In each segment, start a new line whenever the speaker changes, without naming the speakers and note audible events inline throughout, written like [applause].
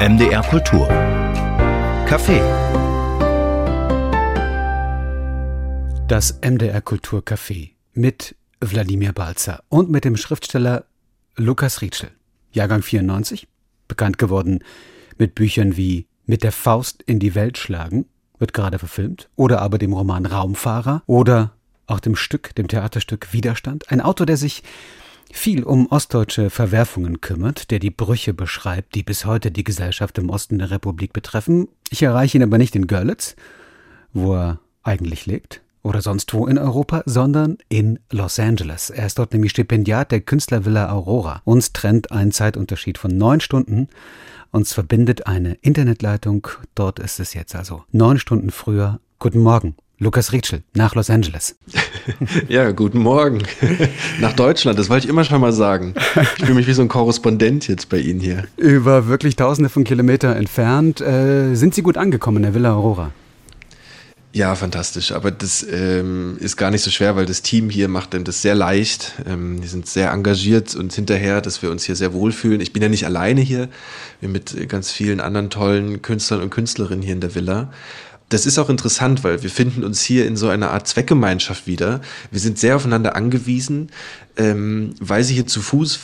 MDR Kultur Café
Das MDR Kultur Café mit Wladimir Balzer und mit dem Schriftsteller Lukas Rietschel. Jahrgang 94, bekannt geworden mit Büchern wie Mit der Faust in die Welt schlagen, wird gerade verfilmt, oder aber dem Roman Raumfahrer oder auch dem Stück, dem Theaterstück Widerstand. Ein Autor, der sich viel um ostdeutsche Verwerfungen kümmert, der die Brüche beschreibt, die bis heute die Gesellschaft im Osten der Republik betreffen. Ich erreiche ihn aber nicht in Görlitz, wo er eigentlich lebt, oder sonst wo in Europa, sondern in Los Angeles. Er ist dort nämlich Stipendiat der Künstlervilla Aurora. Uns trennt ein Zeitunterschied von neun Stunden. Uns verbindet eine Internetleitung. Dort ist es jetzt also neun Stunden früher. Guten Morgen. Lukas Rietschel nach Los Angeles. [laughs]
Ja, guten Morgen. [laughs] Nach Deutschland, das wollte ich immer schon mal sagen. Ich fühle mich wie so ein Korrespondent jetzt bei Ihnen hier.
Über wirklich tausende von Kilometern entfernt. Äh, sind Sie gut angekommen in der Villa Aurora?
Ja, fantastisch. Aber das ähm, ist gar nicht so schwer, weil das Team hier macht denn das sehr leicht. Ähm, die sind sehr engagiert und hinterher, dass wir uns hier sehr wohlfühlen. Ich bin ja nicht alleine hier, wir mit ganz vielen anderen tollen Künstlern und Künstlerinnen hier in der Villa. Das ist auch interessant, weil wir finden uns hier in so einer Art Zweckgemeinschaft wieder. Wir sind sehr aufeinander angewiesen, ähm, weil sie hier zu Fuß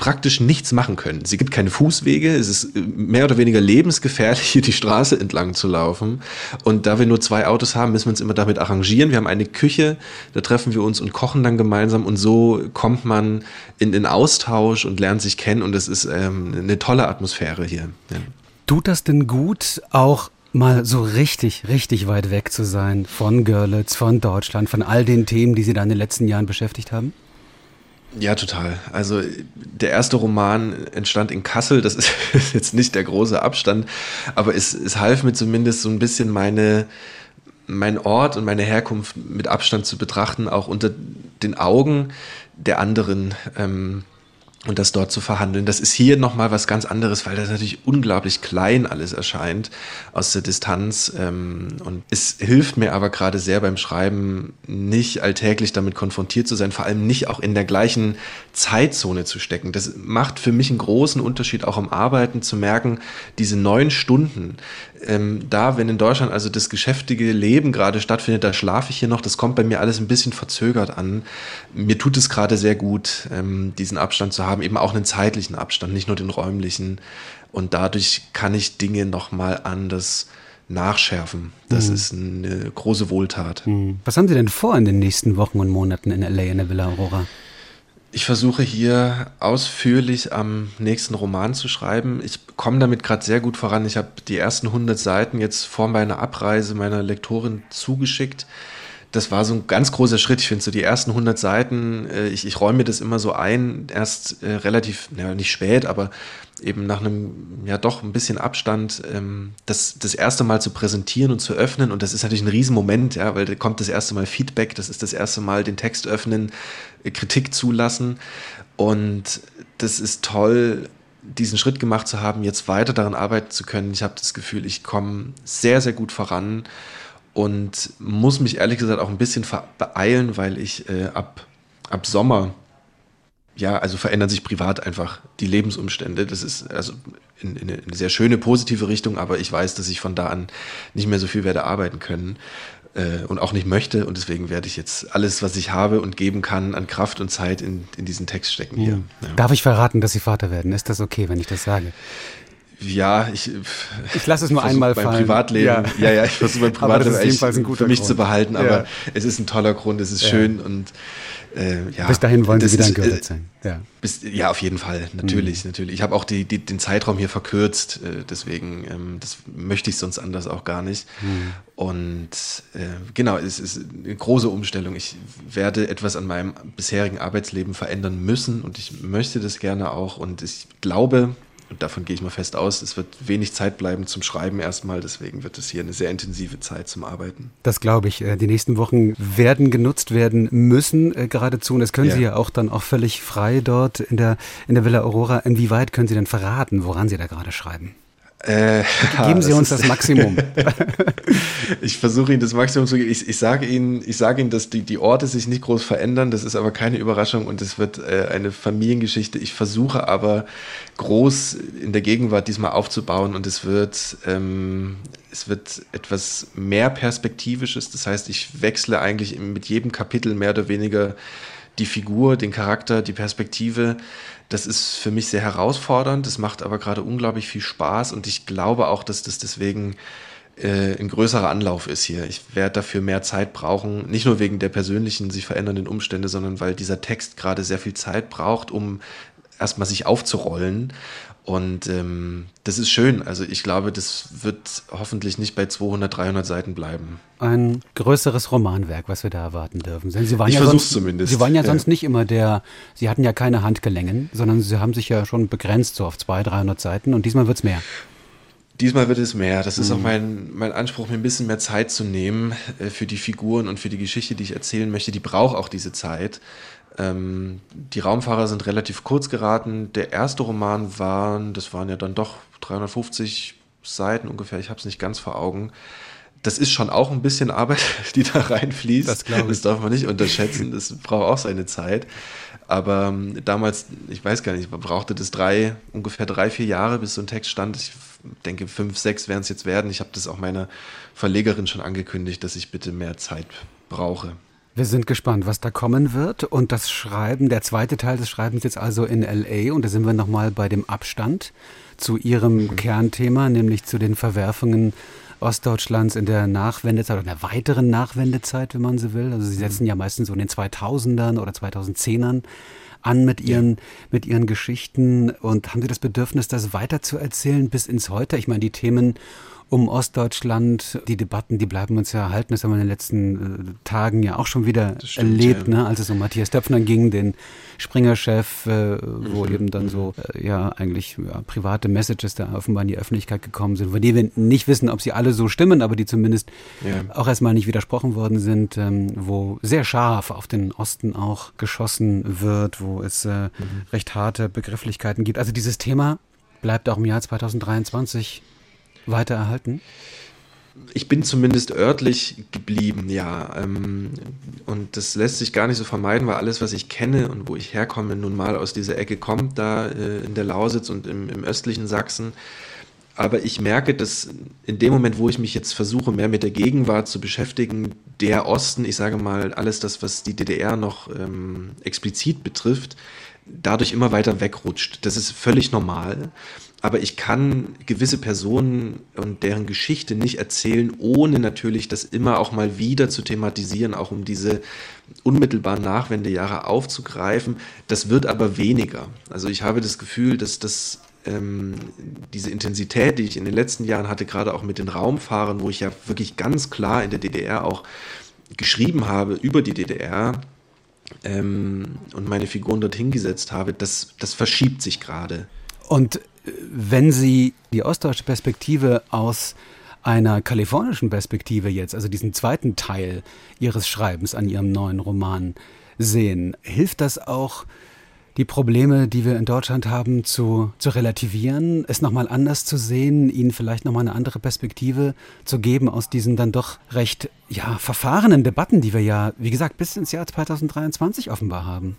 praktisch nichts machen können. Sie gibt keine Fußwege, es ist äh, mehr oder weniger lebensgefährlich, hier die Straße entlang zu laufen. Und da wir nur zwei Autos haben, müssen wir uns immer damit arrangieren. Wir haben eine Küche, da treffen wir uns und kochen dann gemeinsam und so kommt man in den Austausch und lernt sich kennen und es ist ähm, eine tolle Atmosphäre hier. Ja.
Tut das denn gut, auch mal so richtig, richtig weit weg zu sein von Görlitz, von Deutschland, von all den Themen, die Sie da in den letzten Jahren beschäftigt haben?
Ja, total. Also der erste Roman entstand in Kassel, das ist [laughs] jetzt nicht der große Abstand, aber es, es half mir zumindest so ein bisschen meine, mein Ort und meine Herkunft mit Abstand zu betrachten, auch unter den Augen der anderen. Ähm, und das dort zu verhandeln. Das ist hier nochmal was ganz anderes, weil das natürlich unglaublich klein alles erscheint aus der Distanz. Ähm, und es hilft mir aber gerade sehr beim Schreiben, nicht alltäglich damit konfrontiert zu sein, vor allem nicht auch in der gleichen Zeitzone zu stecken. Das macht für mich einen großen Unterschied, auch im Arbeiten zu merken, diese neun Stunden, ähm, da, wenn in Deutschland also das geschäftige Leben gerade stattfindet, da schlafe ich hier noch. Das kommt bei mir alles ein bisschen verzögert an. Mir tut es gerade sehr gut, ähm, diesen Abstand zu haben, eben auch einen zeitlichen Abstand, nicht nur den räumlichen. Und dadurch kann ich Dinge nochmal anders nachschärfen. Das mhm. ist eine große Wohltat.
Mhm. Was haben Sie denn vor in den nächsten Wochen und Monaten in LA in der Villa Aurora?
Ich versuche hier ausführlich am nächsten Roman zu schreiben. Ich komme damit gerade sehr gut voran. Ich habe die ersten 100 Seiten jetzt vor meiner Abreise meiner Lektorin zugeschickt. Das war so ein ganz großer Schritt. Ich finde so die ersten 100 Seiten, äh, ich, ich räume mir das immer so ein, erst äh, relativ, ja, nicht spät, aber eben nach einem, ja doch ein bisschen Abstand, ähm, das, das erste Mal zu präsentieren und zu öffnen. Und das ist natürlich ein Riesenmoment, ja, weil da kommt das erste Mal Feedback, das ist das erste Mal den Text öffnen, äh, Kritik zulassen. Und das ist toll, diesen Schritt gemacht zu haben, jetzt weiter daran arbeiten zu können. Ich habe das Gefühl, ich komme sehr, sehr gut voran und muss mich ehrlich gesagt auch ein bisschen beeilen, weil ich äh, ab, ab Sommer ja, also verändern sich privat einfach die Lebensumstände. Das ist also in, in, eine sehr schöne positive Richtung, aber ich weiß, dass ich von da an nicht mehr so viel werde arbeiten können äh, und auch nicht möchte. Und deswegen werde ich jetzt alles, was ich habe und geben kann an Kraft und Zeit in, in diesen Text stecken hier.
Mhm. Ja. Darf ich verraten, dass Sie Vater werden? Ist das okay, wenn ich das sage?
Ja, ich.
Ich lasse es nur einmal
beim
fallen.
Privatleben. Ja, ja, ja ich versuche mein [laughs] Privatleben
echt für mich
Grund. zu behalten, aber ja. es ist ein toller Grund, es ist schön und
äh, ja, bis dahin wollen Sie wieder in Görlitz sein.
Ja. Bis, ja, auf jeden Fall, natürlich, mhm. natürlich. Ich habe auch die, die, den Zeitraum hier verkürzt, äh, deswegen ähm, das möchte ich sonst anders auch gar nicht. Mhm. Und äh, genau, es ist eine große Umstellung. Ich werde etwas an meinem bisherigen Arbeitsleben verändern müssen und ich möchte das gerne auch. Und ich glaube, und davon gehe ich mal fest aus, es wird wenig Zeit bleiben zum Schreiben erstmal, deswegen wird es hier eine sehr intensive Zeit zum Arbeiten.
Das glaube ich. Äh, die nächsten Wochen werden genutzt werden müssen äh, geradezu und das können ja. Sie ja auch dann auch völlig frei dort in der, in der Villa Aurora. Inwieweit können Sie denn verraten, woran Sie da gerade schreiben? Äh, [laughs] Geben Sie uns das Maximum. [laughs]
ich versuche Ihnen das Maximum zu geben. Ich, ich, sage Ihnen, ich sage Ihnen, dass die, die Orte sich nicht groß verändern. Das ist aber keine Überraschung und es wird äh, eine Familiengeschichte. Ich versuche aber groß in der Gegenwart diesmal aufzubauen und es wird, ähm, es wird etwas mehr perspektivisches. Das heißt, ich wechsle eigentlich mit jedem Kapitel mehr oder weniger die Figur, den Charakter, die Perspektive. Das ist für mich sehr herausfordernd, das macht aber gerade unglaublich viel Spaß und ich glaube auch, dass das deswegen äh, ein größerer Anlauf ist hier. Ich werde dafür mehr Zeit brauchen, nicht nur wegen der persönlichen, sich verändernden Umstände, sondern weil dieser Text gerade sehr viel Zeit braucht, um erstmal sich aufzurollen und ähm, das ist schön. Also ich glaube, das wird hoffentlich nicht bei 200, 300 Seiten bleiben.
Ein größeres Romanwerk, was wir da erwarten dürfen.
Sie waren ich ja sonst, zumindest.
Sie waren ja, ja, sonst nicht immer der, Sie hatten ja keine Handgelängen, sondern Sie haben sich ja schon begrenzt so auf 200, 300 Seiten und diesmal wird es mehr.
Diesmal wird es mehr. Das ist mhm. auch mein, mein Anspruch, mir ein bisschen mehr Zeit zu nehmen äh, für die Figuren und für die Geschichte, die ich erzählen möchte. Die braucht auch diese Zeit. Ähm, die Raumfahrer sind relativ kurz geraten. Der erste Roman waren, das waren ja dann doch 350 Seiten ungefähr, ich habe es nicht ganz vor Augen. Das ist schon auch ein bisschen Arbeit, [laughs] die da reinfließt. Das, das darf man nicht unterschätzen. Das braucht auch seine Zeit. Aber ähm, damals, ich weiß gar nicht, brauchte das drei, ungefähr drei, vier Jahre, bis so ein Text stand. Ich denke, fünf, sechs werden es jetzt werden. Ich habe das auch meiner Verlegerin schon angekündigt, dass ich bitte mehr Zeit brauche.
Wir sind gespannt, was da kommen wird. Und das Schreiben, der zweite Teil des Schreibens jetzt also in LA. Und da sind wir nochmal bei dem Abstand zu Ihrem mhm. Kernthema, nämlich zu den Verwerfungen Ostdeutschlands in der Nachwendezeit oder in der weiteren Nachwendezeit, wenn man so will. Also Sie mhm. setzen ja meistens so in den 2000ern oder 2010ern an mit ihren, ja. mit ihren Geschichten und haben Sie das Bedürfnis, das weiterzuerzählen bis ins Heute? Ich meine, die Themen um Ostdeutschland. Die Debatten, die bleiben uns ja erhalten. Das haben wir in den letzten äh, Tagen ja auch schon wieder stimmt, erlebt, ja. ne? als es um Matthias Döpfner ging, den Springer-Chef, äh, wo mhm. eben dann so äh, ja eigentlich ja, private Messages da offenbar in die Öffentlichkeit gekommen sind, von denen wir nicht wissen, ob sie alle so stimmen, aber die zumindest ja. auch erstmal nicht widersprochen worden sind, ähm, wo sehr scharf auf den Osten auch geschossen wird, wo es äh, mhm. recht harte Begrifflichkeiten gibt. Also dieses Thema bleibt auch im Jahr 2023 weiter erhalten?
Ich bin zumindest örtlich geblieben, ja. Ähm, und das lässt sich gar nicht so vermeiden, weil alles, was ich kenne und wo ich herkomme, nun mal aus dieser Ecke kommt, da äh, in der Lausitz und im, im östlichen Sachsen. Aber ich merke, dass in dem Moment, wo ich mich jetzt versuche, mehr mit der Gegenwart zu beschäftigen, der Osten, ich sage mal, alles das, was die DDR noch ähm, explizit betrifft, dadurch immer weiter wegrutscht. Das ist völlig normal aber ich kann gewisse Personen und deren Geschichte nicht erzählen, ohne natürlich das immer auch mal wieder zu thematisieren, auch um diese unmittelbaren Nachwendejahre aufzugreifen. Das wird aber weniger. Also ich habe das Gefühl, dass das ähm, diese Intensität, die ich in den letzten Jahren hatte, gerade auch mit den Raumfahrern, wo ich ja wirklich ganz klar in der DDR auch geschrieben habe über die DDR, ähm, und meine Figuren dorthin gesetzt habe, das, das verschiebt sich gerade.
Und wenn Sie die ostdeutsche Perspektive aus einer kalifornischen Perspektive jetzt, also diesen zweiten Teil Ihres Schreibens an Ihrem neuen Roman sehen, hilft das auch, die Probleme, die wir in Deutschland haben, zu, zu relativieren, es nochmal anders zu sehen, ihnen vielleicht nochmal eine andere Perspektive zu geben aus diesen dann doch recht ja, verfahrenen Debatten, die wir ja, wie gesagt, bis ins Jahr 2023 offenbar haben?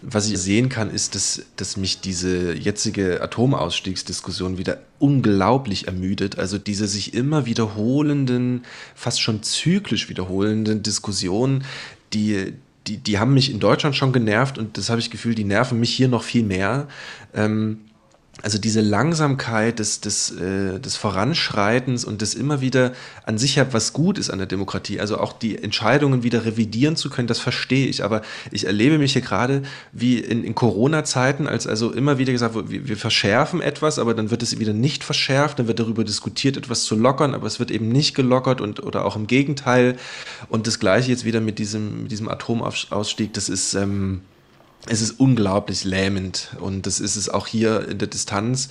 Was ich sehen kann, ist, dass, dass mich diese jetzige Atomausstiegsdiskussion wieder unglaublich ermüdet. Also diese sich immer wiederholenden, fast schon zyklisch wiederholenden Diskussionen, die, die, die haben mich in Deutschland schon genervt und das habe ich Gefühl, die nerven mich hier noch viel mehr. Ähm, also diese Langsamkeit des, des, äh, des Voranschreitens und das immer wieder an sich ja was gut ist an der Demokratie, also auch die Entscheidungen wieder revidieren zu können, das verstehe ich. Aber ich erlebe mich hier gerade wie in, in Corona-Zeiten, als also immer wieder gesagt wird, wir, wir verschärfen etwas, aber dann wird es wieder nicht verschärft, dann wird darüber diskutiert, etwas zu lockern, aber es wird eben nicht gelockert und oder auch im Gegenteil. Und das gleiche jetzt wieder mit diesem, mit diesem Atomausstieg, das ist. Ähm, es ist unglaublich lähmend und das ist es auch hier in der Distanz.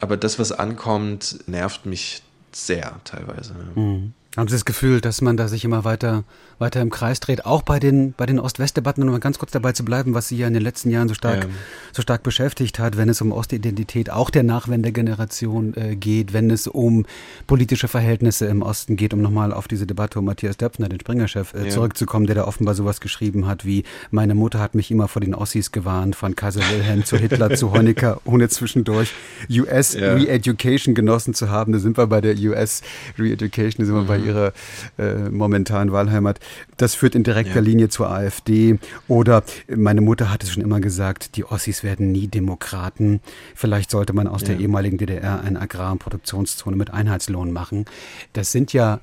Aber das, was ankommt, nervt mich sehr teilweise. Mhm.
Haben Sie das Gefühl, dass man da sich immer weiter, weiter im Kreis dreht, auch bei den, bei den Ost-West-Debatten, um mal ganz kurz dabei zu bleiben, was Sie ja in den letzten Jahren so stark, ja. so stark beschäftigt hat, wenn es um Ostidentität auch der Nachwendegeneration äh, geht, wenn es um politische Verhältnisse im Osten geht, um nochmal auf diese Debatte um Matthias Döpfner, den Springer-Chef, äh, ja. zurückzukommen, der da offenbar sowas geschrieben hat wie, meine Mutter hat mich immer vor den Ossis gewarnt, von Kaiser Wilhelm zu Hitler zu [laughs] Honecker, ohne zwischendurch US ja. Re-Education genossen zu haben. Da sind wir bei der US Re-Education, da sind wir mhm. bei ihrer äh, momentanen Wahlheimat. Das führt in direkter ja. Linie zur AfD. Oder meine Mutter hat es schon immer gesagt, die Ossis werden nie Demokraten. Vielleicht sollte man aus ja. der ehemaligen DDR eine Agrar- und Produktionszone mit Einheitslohn machen. Das sind ja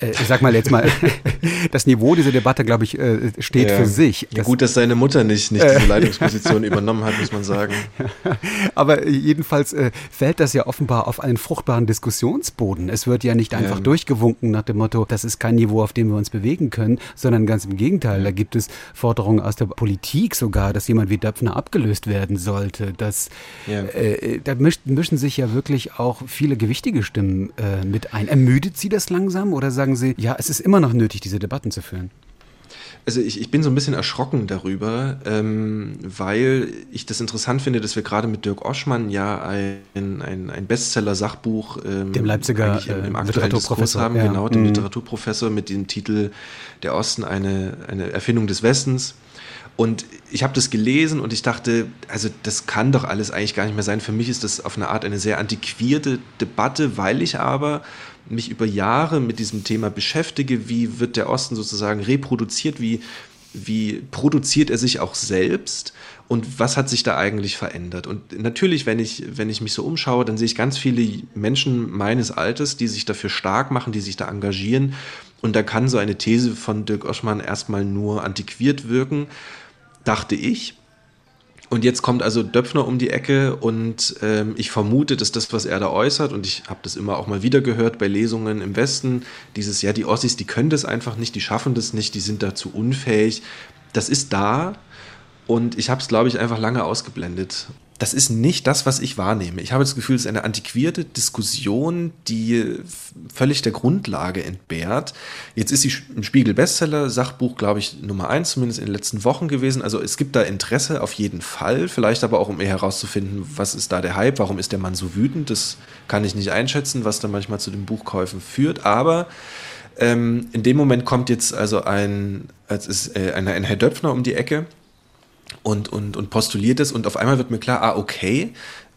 äh, ich sag mal jetzt mal, [laughs] das Niveau dieser Debatte, glaube ich, äh, steht ja. für sich.
Ja, gut, dass seine Mutter nicht, nicht diese [laughs] Leitungsposition übernommen hat, muss man sagen. [laughs]
Aber jedenfalls äh, fällt das ja offenbar auf einen fruchtbaren Diskussionsboden. Es wird ja nicht einfach ja. durchgewunken nach dem Motto, das ist kein Niveau, auf dem wir uns bewegen können, sondern ganz im Gegenteil. Da gibt es Forderungen aus der Politik sogar, dass jemand wie Döpfner abgelöst werden sollte. Das, äh, da mischen, mischen sich ja wirklich auch viele gewichtige Stimmen äh, mit ein. Ermüdet Sie das langsam oder sagen sagen Sie, ja, es ist immer noch nötig, diese Debatten zu führen?
Also ich, ich bin so ein bisschen erschrocken darüber, ähm, weil ich das interessant finde, dass wir gerade mit Dirk Oschmann ja ein, ein, ein Bestseller-Sachbuch
ähm, dem Leipziger
im, im äh, Literaturprofessor haben, ja. genau, dem mhm. Literaturprofessor mit dem Titel Der Osten eine, eine Erfindung des Westens. Und ich habe das gelesen und ich dachte, also das kann doch alles eigentlich gar nicht mehr sein. Für mich ist das auf eine Art eine sehr antiquierte Debatte, weil ich aber mich über Jahre mit diesem Thema beschäftige, wie wird der Osten sozusagen reproduziert, wie, wie produziert er sich auch selbst und was hat sich da eigentlich verändert. Und natürlich, wenn ich, wenn ich mich so umschaue, dann sehe ich ganz viele Menschen meines Alters, die sich dafür stark machen, die sich da engagieren. Und da kann so eine These von Dirk Oschmann erstmal nur antiquiert wirken, dachte ich. Und jetzt kommt also Döpfner um die Ecke und ähm, ich vermute, dass das, was er da äußert, und ich habe das immer auch mal wieder gehört bei Lesungen im Westen, dieses, ja, die Ossis, die können das einfach nicht, die schaffen das nicht, die sind dazu unfähig. Das ist da und ich habe es, glaube ich, einfach lange ausgeblendet das ist nicht das, was ich wahrnehme. Ich habe das Gefühl, es ist eine antiquierte Diskussion, die völlig der Grundlage entbehrt. Jetzt ist sie im Spiegel Bestseller, Sachbuch, glaube ich, Nummer eins, zumindest in den letzten Wochen gewesen. Also es gibt da Interesse auf jeden Fall. Vielleicht aber auch, um eher herauszufinden, was ist da der Hype, warum ist der Mann so wütend. Das kann ich nicht einschätzen, was da manchmal zu den Buchkäufen führt. Aber ähm, in dem Moment kommt jetzt also ein, es ist, äh, ein, ein Herr Döpfner um die Ecke und, und, und postuliert es und auf einmal wird mir klar, ah, okay,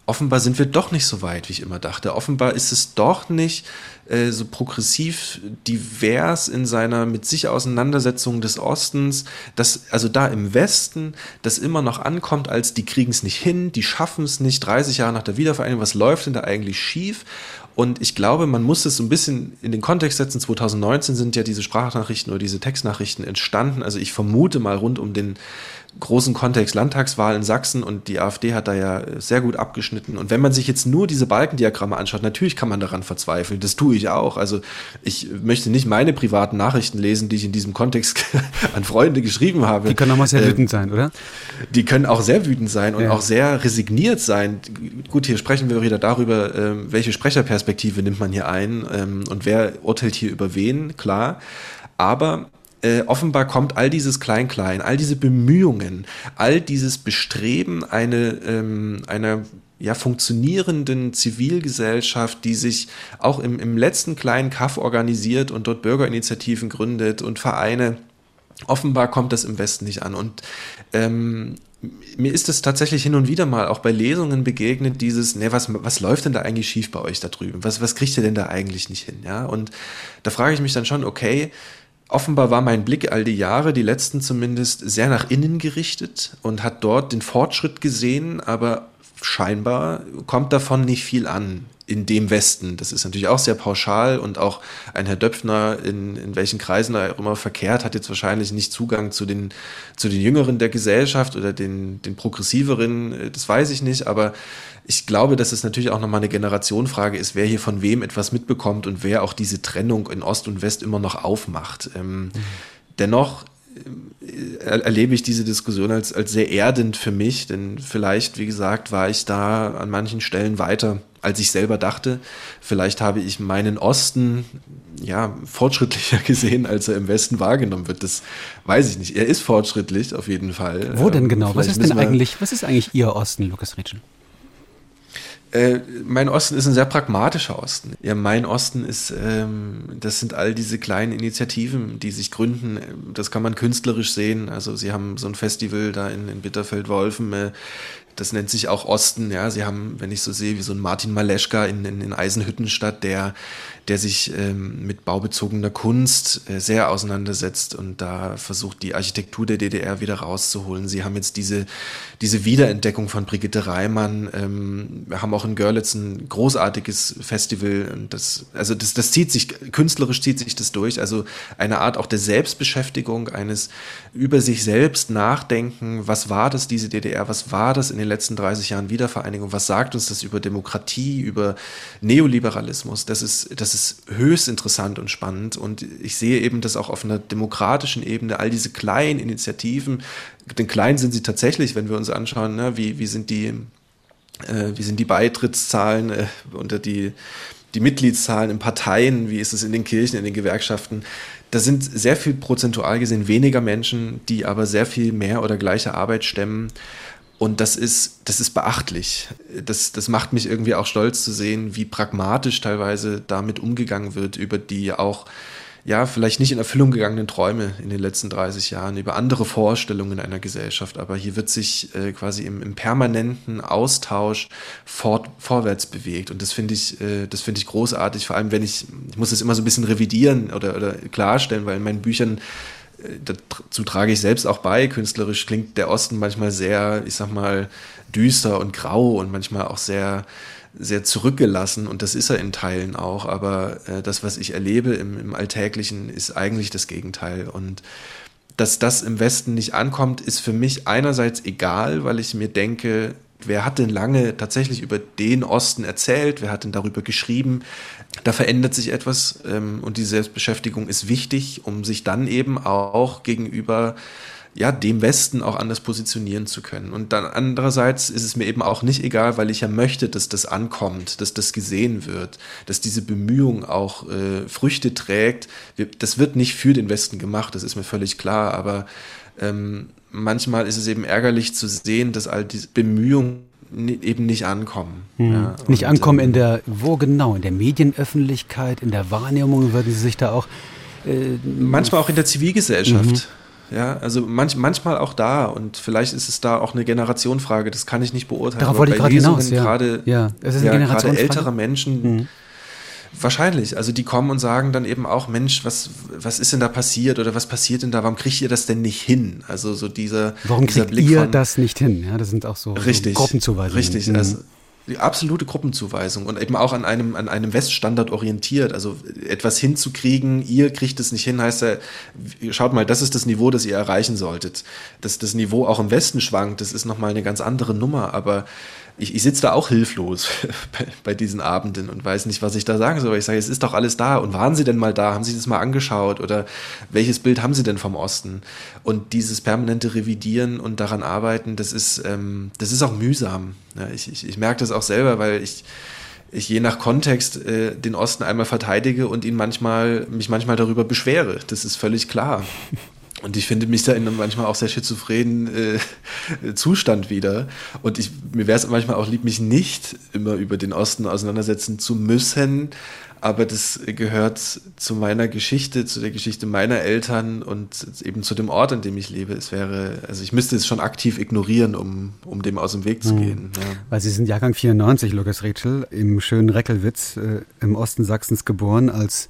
offenbar sind wir doch nicht so weit, wie ich immer dachte. Offenbar ist es doch nicht äh, so progressiv divers in seiner mit sich Auseinandersetzung des Ostens, dass also da im Westen das immer noch ankommt, als die kriegen es nicht hin, die schaffen es nicht, 30 Jahre nach der Wiedervereinigung, was läuft denn da eigentlich schief? Und ich glaube, man muss es so ein bisschen in den Kontext setzen. 2019 sind ja diese Sprachnachrichten oder diese Textnachrichten entstanden. Also ich vermute mal rund um den großen Kontext Landtagswahl in Sachsen und die AfD hat da ja sehr gut abgeschnitten. Und wenn man sich jetzt nur diese Balkendiagramme anschaut, natürlich kann man daran verzweifeln. Das tue ich auch. Also ich möchte nicht meine privaten Nachrichten lesen, die ich in diesem Kontext [laughs] an Freunde geschrieben habe.
Die können auch mal sehr äh, wütend sein, oder?
Die können auch sehr wütend sein und ja. auch sehr resigniert sein. Gut, hier sprechen wir wieder darüber, ähm, welche Sprecherperspektive nimmt man hier ein ähm, und wer urteilt hier über wen, klar. Aber äh, offenbar kommt all dieses Klein-Klein, all diese Bemühungen, all dieses Bestreben eine, ähm, einer ja, funktionierenden Zivilgesellschaft, die sich auch im, im letzten kleinen Kaff organisiert und dort Bürgerinitiativen gründet und Vereine. Offenbar kommt das im Westen nicht an. Und ähm, mir ist es tatsächlich hin und wieder mal auch bei Lesungen begegnet, dieses, ne, was, was läuft denn da eigentlich schief bei euch da drüben? Was, was kriegt ihr denn da eigentlich nicht hin? Ja, und da frage ich mich dann schon, okay, Offenbar war mein Blick all die Jahre, die letzten zumindest, sehr nach innen gerichtet und hat dort den Fortschritt gesehen, aber scheinbar kommt davon nicht viel an in dem Westen. Das ist natürlich auch sehr pauschal und auch ein Herr Döpfner, in, in welchen Kreisen er immer verkehrt, hat jetzt wahrscheinlich nicht Zugang zu den, zu den Jüngeren der Gesellschaft oder den, den Progressiveren, das weiß ich nicht, aber ich glaube, dass es natürlich auch nochmal eine Generationenfrage ist, wer hier von wem etwas mitbekommt und wer auch diese Trennung in Ost und West immer noch aufmacht. Ähm, mhm. Dennoch äh, erlebe ich diese Diskussion als, als sehr erdend für mich, denn vielleicht, wie gesagt, war ich da an manchen Stellen weiter, als ich selber dachte. Vielleicht habe ich meinen Osten ja fortschrittlicher [laughs] gesehen, als er im Westen wahrgenommen wird. Das weiß ich nicht. Er ist fortschrittlich auf jeden Fall.
Wo denn ähm, genau? was ist denn eigentlich, was ist eigentlich Ihr Osten, Lukas Ritschel?
Äh, mein Osten ist ein sehr pragmatischer Osten. Ja, mein Osten ist, ähm, das sind all diese kleinen Initiativen, die sich gründen. Das kann man künstlerisch sehen. Also sie haben so ein Festival da in, in Bitterfeld-Wolfen. Äh, das nennt sich auch Osten, ja. Sie haben, wenn ich so sehe, wie so ein Martin Maleschka in, in, in Eisenhüttenstadt, der, der sich ähm, mit baubezogener Kunst äh, sehr auseinandersetzt und da versucht, die Architektur der DDR wieder rauszuholen. Sie haben jetzt diese, diese Wiederentdeckung von Brigitte Reimann. Ähm, wir haben auch in Görlitz ein großartiges Festival. Und das, also das, das zieht sich, künstlerisch zieht sich das durch. Also eine Art auch der Selbstbeschäftigung, eines über sich selbst nachdenken. Was war das, diese DDR? Was war das in den letzten 30 Jahren Wiedervereinigung? Was sagt uns das über Demokratie, über Neoliberalismus? Das ist, das ist höchst interessant und spannend. Und ich sehe eben das auch auf einer demokratischen Ebene, all diese kleinen Initiativen, den kleinen sind sie tatsächlich, wenn wir uns anschauen, ne, wie, wie sind die, äh, wie sind die Beitrittszahlen äh, unter die, die Mitgliedszahlen in Parteien, wie ist es in den Kirchen, in den Gewerkschaften. Da sind sehr viel prozentual gesehen weniger Menschen, die aber sehr viel mehr oder gleiche Arbeit stemmen. Und das ist, das ist beachtlich. Das, das macht mich irgendwie auch stolz zu sehen, wie pragmatisch teilweise damit umgegangen wird, über die auch, ja, vielleicht nicht in Erfüllung gegangenen Träume in den letzten 30 Jahren, über andere Vorstellungen einer Gesellschaft. Aber hier wird sich äh, quasi im, im, permanenten Austausch fort, vorwärts bewegt. Und das finde ich, äh, das finde ich großartig, vor allem wenn ich, ich muss das immer so ein bisschen revidieren oder, oder klarstellen, weil in meinen Büchern dazu trage ich selbst auch bei. Künstlerisch klingt der Osten manchmal sehr, ich sag mal, düster und grau und manchmal auch sehr, sehr zurückgelassen. Und das ist er in Teilen auch, aber äh, das, was ich erlebe im, im Alltäglichen, ist eigentlich das Gegenteil. Und dass das im Westen nicht ankommt, ist für mich einerseits egal, weil ich mir denke, wer hat denn lange tatsächlich über den Osten erzählt, wer hat denn darüber geschrieben. Da verändert sich etwas ähm, und die Selbstbeschäftigung ist wichtig, um sich dann eben auch gegenüber ja, dem Westen auch anders positionieren zu können. Und dann andererseits ist es mir eben auch nicht egal, weil ich ja möchte, dass das ankommt, dass das gesehen wird, dass diese Bemühung auch äh, Früchte trägt. Wir, das wird nicht für den Westen gemacht, das ist mir völlig klar, aber ähm, manchmal ist es eben ärgerlich zu sehen, dass all diese Bemühungen eben nicht ankommen.
Hm. Ja, nicht ankommen in ähm, der, wo genau? In der Medienöffentlichkeit, in der Wahrnehmung würden Sie sich da auch.
Äh, manchmal auch in der Zivilgesellschaft. Mhm. Ja, also manch, manchmal auch da und vielleicht ist es da auch eine Generationfrage, das kann ich nicht beurteilen.
Darauf wollte ich gerade hinaus, ja.
Gerade,
ja,
es ist eine ja, Generationsfrage. ältere Menschen, mhm. Wahrscheinlich. Also die kommen und sagen dann eben auch, Mensch, was, was ist denn da passiert oder was passiert denn da? Warum kriegt ihr das denn nicht hin? Also so dieser,
Warum
dieser
kriegt Blick ihr von, das nicht hin? Ja, das sind auch so,
richtig,
so Gruppenzuweisungen.
Richtig, mhm. also die absolute Gruppenzuweisung und eben auch an einem, an einem Weststandard orientiert. Also etwas hinzukriegen, ihr kriegt es nicht hin, heißt ja, schaut mal, das ist das Niveau, das ihr erreichen solltet. Dass das Niveau auch im Westen schwankt, das ist nochmal eine ganz andere Nummer, aber ich, ich sitze da auch hilflos [laughs] bei, bei, diesen Abenden und weiß nicht, was ich da sagen soll. Ich sage, es ist doch alles da. Und waren Sie denn mal da? Haben Sie das mal angeschaut? Oder welches Bild haben Sie denn vom Osten? Und dieses permanente Revidieren und daran arbeiten, das ist, ähm, das ist auch mühsam. Ja, ich, ich, ich merke das auch selber, weil ich, ich je nach Kontext äh, den Osten einmal verteidige und ihn manchmal, mich manchmal darüber beschwere. Das ist völlig klar. [laughs] Und ich finde mich da in einem manchmal auch sehr schizophrenen äh, [laughs] Zustand wieder. Und ich, mir wäre es manchmal auch lieb, mich nicht immer über den Osten auseinandersetzen zu müssen. Aber das gehört zu meiner Geschichte, zu der Geschichte meiner Eltern und eben zu dem Ort, an dem ich lebe. Es wäre, also ich müsste es schon aktiv ignorieren, um, um dem aus dem Weg zu mhm. gehen. Ja.
Weil Sie sind Jahrgang 94, Lukas Rätschel, im schönen Reckelwitz äh, im Osten Sachsens geboren als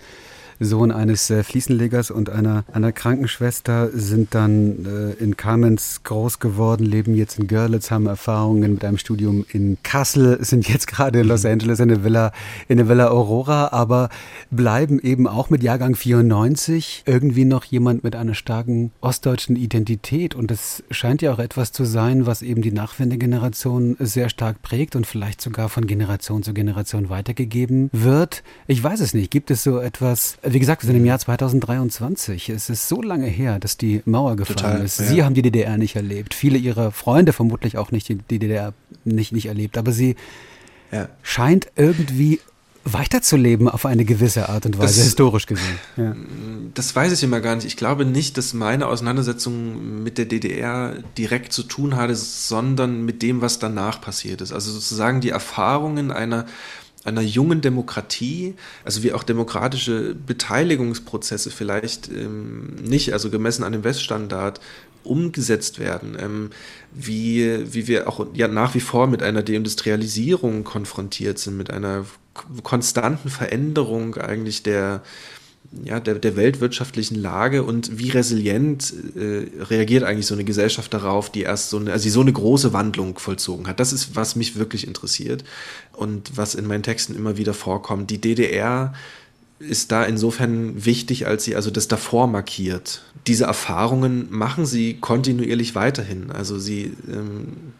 Sohn eines äh, Fliesenlegers und einer, einer Krankenschwester, sind dann äh, in Kamenz groß geworden, leben jetzt in Görlitz, haben Erfahrungen mit einem Studium in Kassel, sind jetzt gerade in Los Angeles in der Villa, in der Villa Aurora, aber bleiben eben auch mit Jahrgang 94 irgendwie noch jemand mit einer starken ostdeutschen Identität. Und das scheint ja auch etwas zu sein, was eben die Nachwendegeneration sehr stark prägt und vielleicht sogar von Generation zu Generation weitergegeben wird. Ich weiß es nicht. Gibt es so etwas wie gesagt, wir sind im Jahr 2023. Es ist so lange her, dass die Mauer gefallen Total, ist. Sie ja. haben die DDR nicht erlebt. Viele ihrer Freunde vermutlich auch nicht die, die DDR nicht, nicht erlebt. Aber sie ja. scheint irgendwie weiterzuleben auf eine gewisse Art und Weise, das, historisch gesehen. Ja.
Das weiß ich immer gar nicht. Ich glaube nicht, dass meine Auseinandersetzung mit der DDR direkt zu tun hatte, sondern mit dem, was danach passiert ist. Also sozusagen die Erfahrungen einer einer jungen Demokratie, also wie auch demokratische Beteiligungsprozesse vielleicht ähm, nicht, also gemessen an dem Weststandard, umgesetzt werden, ähm, wie, wie wir auch ja nach wie vor mit einer Deindustrialisierung konfrontiert sind, mit einer konstanten Veränderung eigentlich der, ja, der, der weltwirtschaftlichen Lage und wie resilient äh, reagiert eigentlich so eine Gesellschaft darauf, die erst so eine, also die so eine große Wandlung vollzogen hat. Das ist, was mich wirklich interessiert und was in meinen Texten immer wieder vorkommt. Die DDR ist da insofern wichtig, als sie also das davor markiert. Diese Erfahrungen machen sie kontinuierlich weiterhin. Also sie ähm,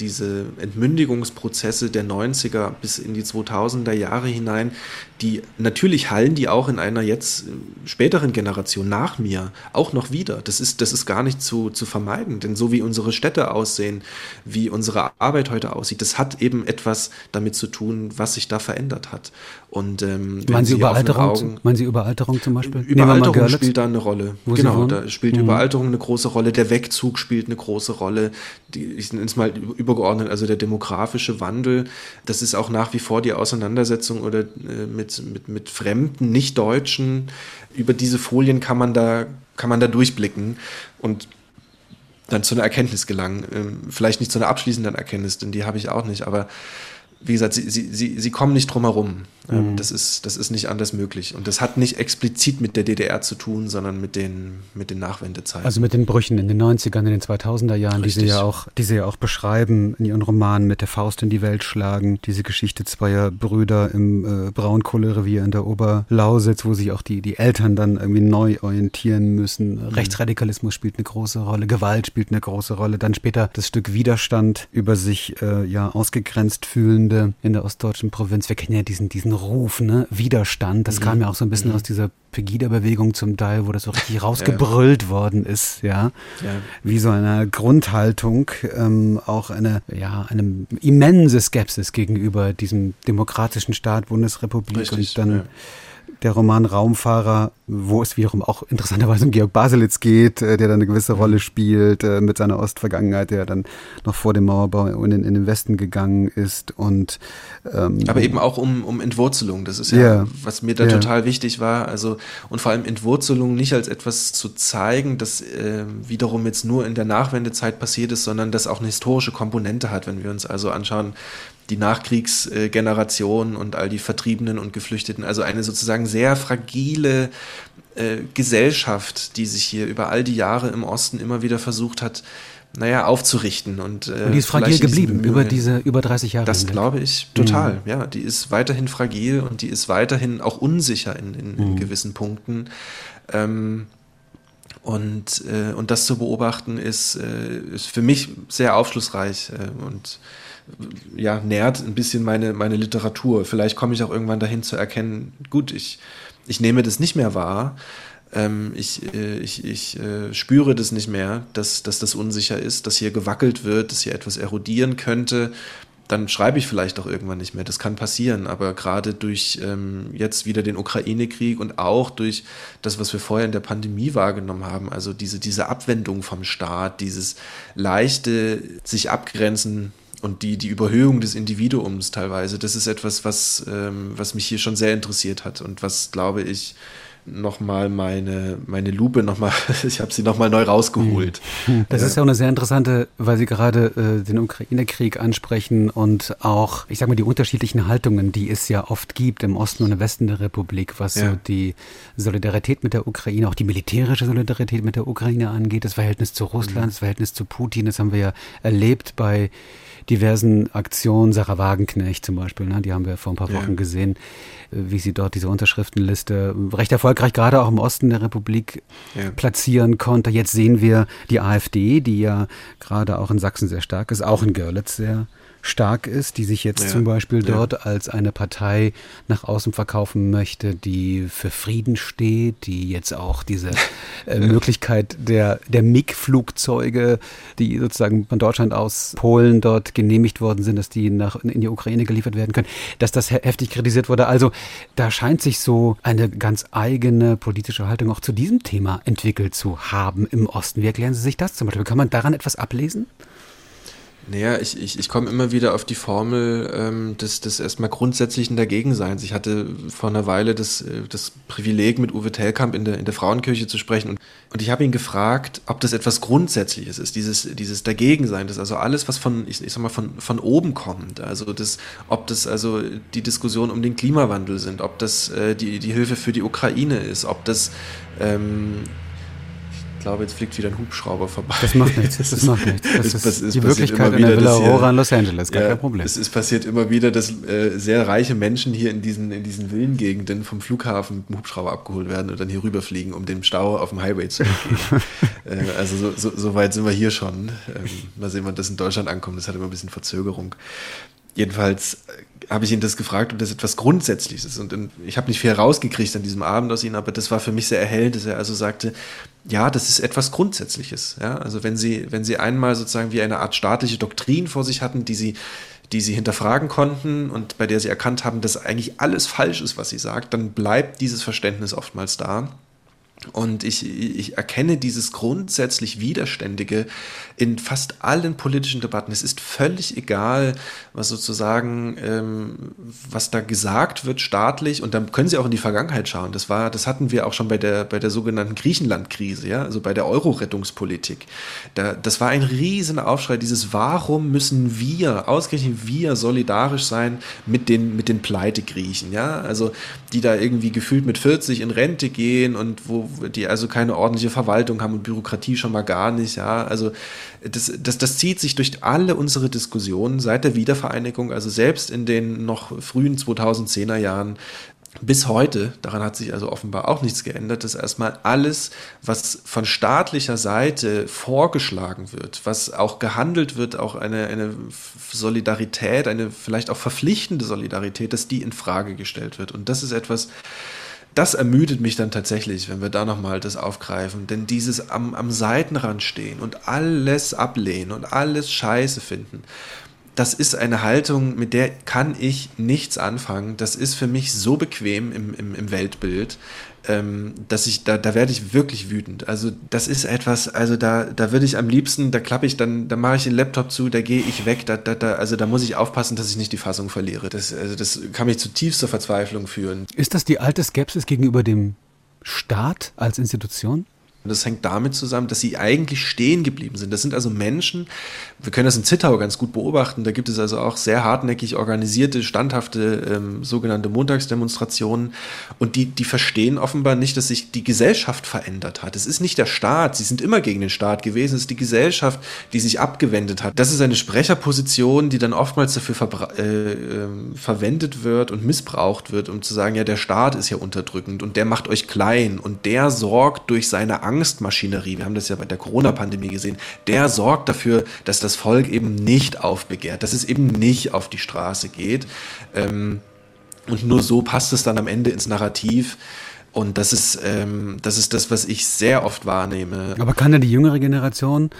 diese Entmündigungsprozesse der 90er bis in die 2000er Jahre hinein, die natürlich hallen die auch in einer jetzt späteren Generation nach mir auch noch wieder. Das ist, das ist gar nicht zu, zu vermeiden, denn so wie unsere Städte aussehen, wie unsere Arbeit heute aussieht, das hat eben etwas damit zu tun, was sich da verändert hat. Und
ähm, meinen Sie Überalterung? Augen, meinen Sie Überalterung zum Beispiel?
Überalterung spielt da eine Rolle. Wo genau, da spielt mhm. Überalterung eine große Rolle. Der Wegzug spielt eine große Rolle. Die, ich nenne es mal übergeordnet, also der demografische Wandel. Das ist auch nach wie vor die Auseinandersetzung oder äh, mit, mit, mit Fremden, Nicht-Deutschen. Über diese Folien kann man da, kann man da durchblicken und dann zu einer Erkenntnis gelangen. Ähm, vielleicht nicht zu einer abschließenden Erkenntnis, denn die habe ich auch nicht, aber wie gesagt, sie, sie, sie, sie kommen nicht drum herum. Ähm, mhm. Das, ist, das ist nicht anders möglich. Und das hat nicht explizit mit der DDR zu tun, sondern mit den, mit den Nachwendezeiten.
Also mit den Brüchen in den 90ern, in den 2000er Jahren, die sie, ja auch, die sie ja auch beschreiben in ihren Romanen mit der Faust in die Welt schlagen. Diese Geschichte zweier Brüder im äh, Braunkohlerevier in der Oberlausitz, wo sich auch die, die Eltern dann irgendwie neu orientieren müssen. Mhm. Rechtsradikalismus spielt eine große Rolle, Gewalt spielt eine große Rolle. Dann später das Stück Widerstand über sich äh, ja ausgegrenzt fühlende Ende in der ostdeutschen Provinz. Wir kennen ja diesen, diesen Ruf, ne? Widerstand. Das mhm. kam ja auch so ein bisschen mhm. aus dieser Pegida-Bewegung zum Teil, wo das so richtig rausgebrüllt ja. worden ist, ja? ja. Wie so eine Grundhaltung, ähm, auch eine, ja, eine immense Skepsis gegenüber diesem demokratischen Staat Bundesrepublik richtig, und dann ja der Roman Raumfahrer, wo es wiederum auch interessanterweise um Georg Baselitz geht, äh, der da eine gewisse Rolle spielt äh, mit seiner Ostvergangenheit, der dann noch vor dem Mauerbau in, in den Westen gegangen ist und
ähm, aber eben auch um, um Entwurzelung. Das ist ja, yeah, was mir da yeah. total wichtig war. Also und vor allem Entwurzelung nicht als etwas zu zeigen, das äh, wiederum jetzt nur in der Nachwendezeit passiert ist, sondern das auch eine historische Komponente hat, wenn wir uns also anschauen, die Nachkriegsgeneration und all die Vertriebenen und Geflüchteten. Also eine sozusagen sehr fragile äh, Gesellschaft, die sich hier über all die Jahre im Osten immer wieder versucht hat, naja, aufzurichten. Und,
äh, und die ist fragil geblieben über diese über 30 Jahre.
Das glaube ich total, mhm. ja. Die ist weiterhin fragil und die ist weiterhin auch unsicher in, in, in mhm. gewissen Punkten. Ähm, und, äh, und das zu beobachten ist, äh, ist für mich sehr aufschlussreich äh, und ja, nährt ein bisschen meine, meine Literatur. Vielleicht komme ich auch irgendwann dahin zu erkennen, gut, ich, ich nehme das nicht mehr wahr. Ähm, ich äh, ich, ich äh, spüre das nicht mehr, dass, dass das unsicher ist, dass hier gewackelt wird, dass hier etwas erodieren könnte. Dann schreibe ich vielleicht auch irgendwann nicht mehr. Das kann passieren. Aber gerade durch ähm, jetzt wieder den Ukraine-Krieg und auch durch das, was wir vorher in der Pandemie wahrgenommen haben, also diese, diese Abwendung vom Staat, dieses leichte sich abgrenzen und die, die Überhöhung des Individuums teilweise, das ist etwas, was, ähm, was mich hier schon sehr interessiert hat und was, glaube ich, nochmal meine, meine Lupe nochmal, [laughs] ich habe sie nochmal neu rausgeholt. [laughs]
Das ist ja auch eine sehr interessante, weil Sie gerade äh, den Ukraine-Krieg ansprechen und auch, ich sage mal, die unterschiedlichen Haltungen, die es ja oft gibt im Osten und im Westen der Republik, was ja. so die Solidarität mit der Ukraine, auch die militärische Solidarität mit der Ukraine angeht, das Verhältnis zu Russland, mhm. das Verhältnis zu Putin, das haben wir ja erlebt bei diversen Aktionen, Sarah Wagenknecht zum Beispiel, ne, die haben wir vor ein paar Wochen ja. gesehen, äh, wie sie dort diese Unterschriftenliste recht erfolgreich gerade auch im Osten der Republik ja. platzieren konnte. Jetzt sehen wir die AfD, die ja gerade auch in Sachsen sehr stark ist, auch in Görlitz sehr stark ist, die sich jetzt ja, zum Beispiel dort ja. als eine Partei nach außen verkaufen möchte, die für Frieden steht, die jetzt auch diese [laughs] äh, Möglichkeit der, der MiG-Flugzeuge, die sozusagen von Deutschland aus Polen dort genehmigt worden sind, dass die nach, in die Ukraine geliefert werden können, dass das heftig kritisiert wurde. Also da scheint sich so eine ganz eigene politische Haltung auch zu diesem Thema entwickelt zu haben im Osten. Wie erklären Sie sich das zum Beispiel? Kann man daran etwas ablesen?
Naja, ich, ich, ich komme immer wieder auf die Formel ähm, des, des erstmal grundsätzlichen Dagegenseins. Ich hatte vor einer Weile das, äh, das Privileg, mit Uwe Tellkamp in der, in der Frauenkirche zu sprechen und, und ich habe ihn gefragt, ob das etwas Grundsätzliches ist, dieses, dieses Dagegensein, das also alles, was von, ich, ich sag mal, von, von oben kommt, also das, ob das also die Diskussion um den Klimawandel sind, ob das äh, die, die Hilfe für die Ukraine ist, ob das ähm, glaube, jetzt fliegt wieder ein Hubschrauber vorbei.
Das macht nichts. Das, [laughs] macht nichts. Das ist, ist die Wirklichkeit in der Villa Aurora in Los Angeles, gar
ja,
kein Problem.
Es ist passiert immer wieder, dass äh, sehr reiche Menschen hier in diesen, in diesen Villengegenden vom Flughafen mit dem Hubschrauber abgeholt werden und dann hier rüberfliegen, um den Stau auf dem Highway zu umgehen. [laughs] äh, also so, so, so, weit sind wir hier schon. Ähm, mal sehen, wann das in Deutschland ankommt. Das hat immer ein bisschen Verzögerung. Jedenfalls äh, habe ich ihn das gefragt, ob das etwas Grundsätzliches ist. Und ich habe nicht viel rausgekriegt an diesem Abend aus ihm, aber das war für mich sehr erhellend, dass er also sagte, ja, das ist etwas Grundsätzliches. Ja? Also wenn Sie, wenn Sie einmal sozusagen wie eine Art staatliche Doktrin vor sich hatten, die Sie, die Sie hinterfragen konnten und bei der Sie erkannt haben, dass eigentlich alles falsch ist, was sie sagt, dann bleibt dieses Verständnis oftmals da. Und ich, ich erkenne dieses grundsätzlich Widerständige in fast allen politischen Debatten. Es ist völlig egal, was sozusagen, ähm, was da gesagt wird staatlich. Und dann können Sie auch in die Vergangenheit schauen. Das war, das hatten wir auch schon bei der, bei der sogenannten Griechenland-Krise, ja, also bei der Euro-Rettungspolitik. Da, das war ein riesen Aufschrei. Dieses Warum müssen wir, ausgerechnet wir, solidarisch sein mit den, mit den Pleite-Griechen, ja? Also, die da irgendwie gefühlt mit 40 in Rente gehen und wo, die also keine ordentliche Verwaltung haben und Bürokratie schon mal gar nicht, ja. Also das, das, das zieht sich durch alle unsere Diskussionen seit der Wiedervereinigung, also selbst in den noch frühen 2010er Jahren bis heute, daran hat sich also offenbar auch nichts geändert, dass erstmal alles, was von staatlicher Seite vorgeschlagen wird, was auch gehandelt wird, auch eine, eine Solidarität, eine vielleicht auch verpflichtende Solidarität, dass die in Frage gestellt wird. Und das ist etwas, das ermüdet mich dann tatsächlich, wenn wir da nochmal das aufgreifen. Denn dieses am, am Seitenrand stehen und alles ablehnen und alles scheiße finden, das ist eine Haltung, mit der kann ich nichts anfangen. Das ist für mich so bequem im, im, im Weltbild, ähm, dass ich, da, da werde ich wirklich wütend. Also das ist etwas, also da, da würde ich am liebsten, da klappe ich dann, da mache ich den Laptop zu, da gehe ich weg, da, da, da, also da muss ich aufpassen, dass ich nicht die Fassung verliere. Das, also das kann mich zu tiefster Verzweiflung führen.
Ist das die alte Skepsis gegenüber dem Staat als Institution?
Und das hängt damit zusammen, dass sie eigentlich stehen geblieben sind. Das sind also Menschen, wir können das in Zittau ganz gut beobachten, da gibt es also auch sehr hartnäckig organisierte, standhafte ähm, sogenannte Montagsdemonstrationen und die, die verstehen offenbar nicht, dass sich die Gesellschaft verändert hat. Es ist nicht der Staat, sie sind immer gegen den Staat gewesen, es ist die Gesellschaft, die sich abgewendet hat. Das ist eine Sprecherposition, die dann oftmals dafür äh, äh, verwendet wird und missbraucht wird, um zu sagen, ja, der Staat ist ja unterdrückend und der macht euch klein und der sorgt durch seine Angst, Angstmaschinerie, wir haben das ja bei der Corona-Pandemie gesehen, der sorgt dafür, dass das Volk eben nicht aufbegehrt, dass es eben nicht auf die Straße geht. Ähm, und nur so passt es dann am Ende ins Narrativ. Und das ist, ähm, das ist das, was ich sehr oft wahrnehme.
Aber kann ja die jüngere Generation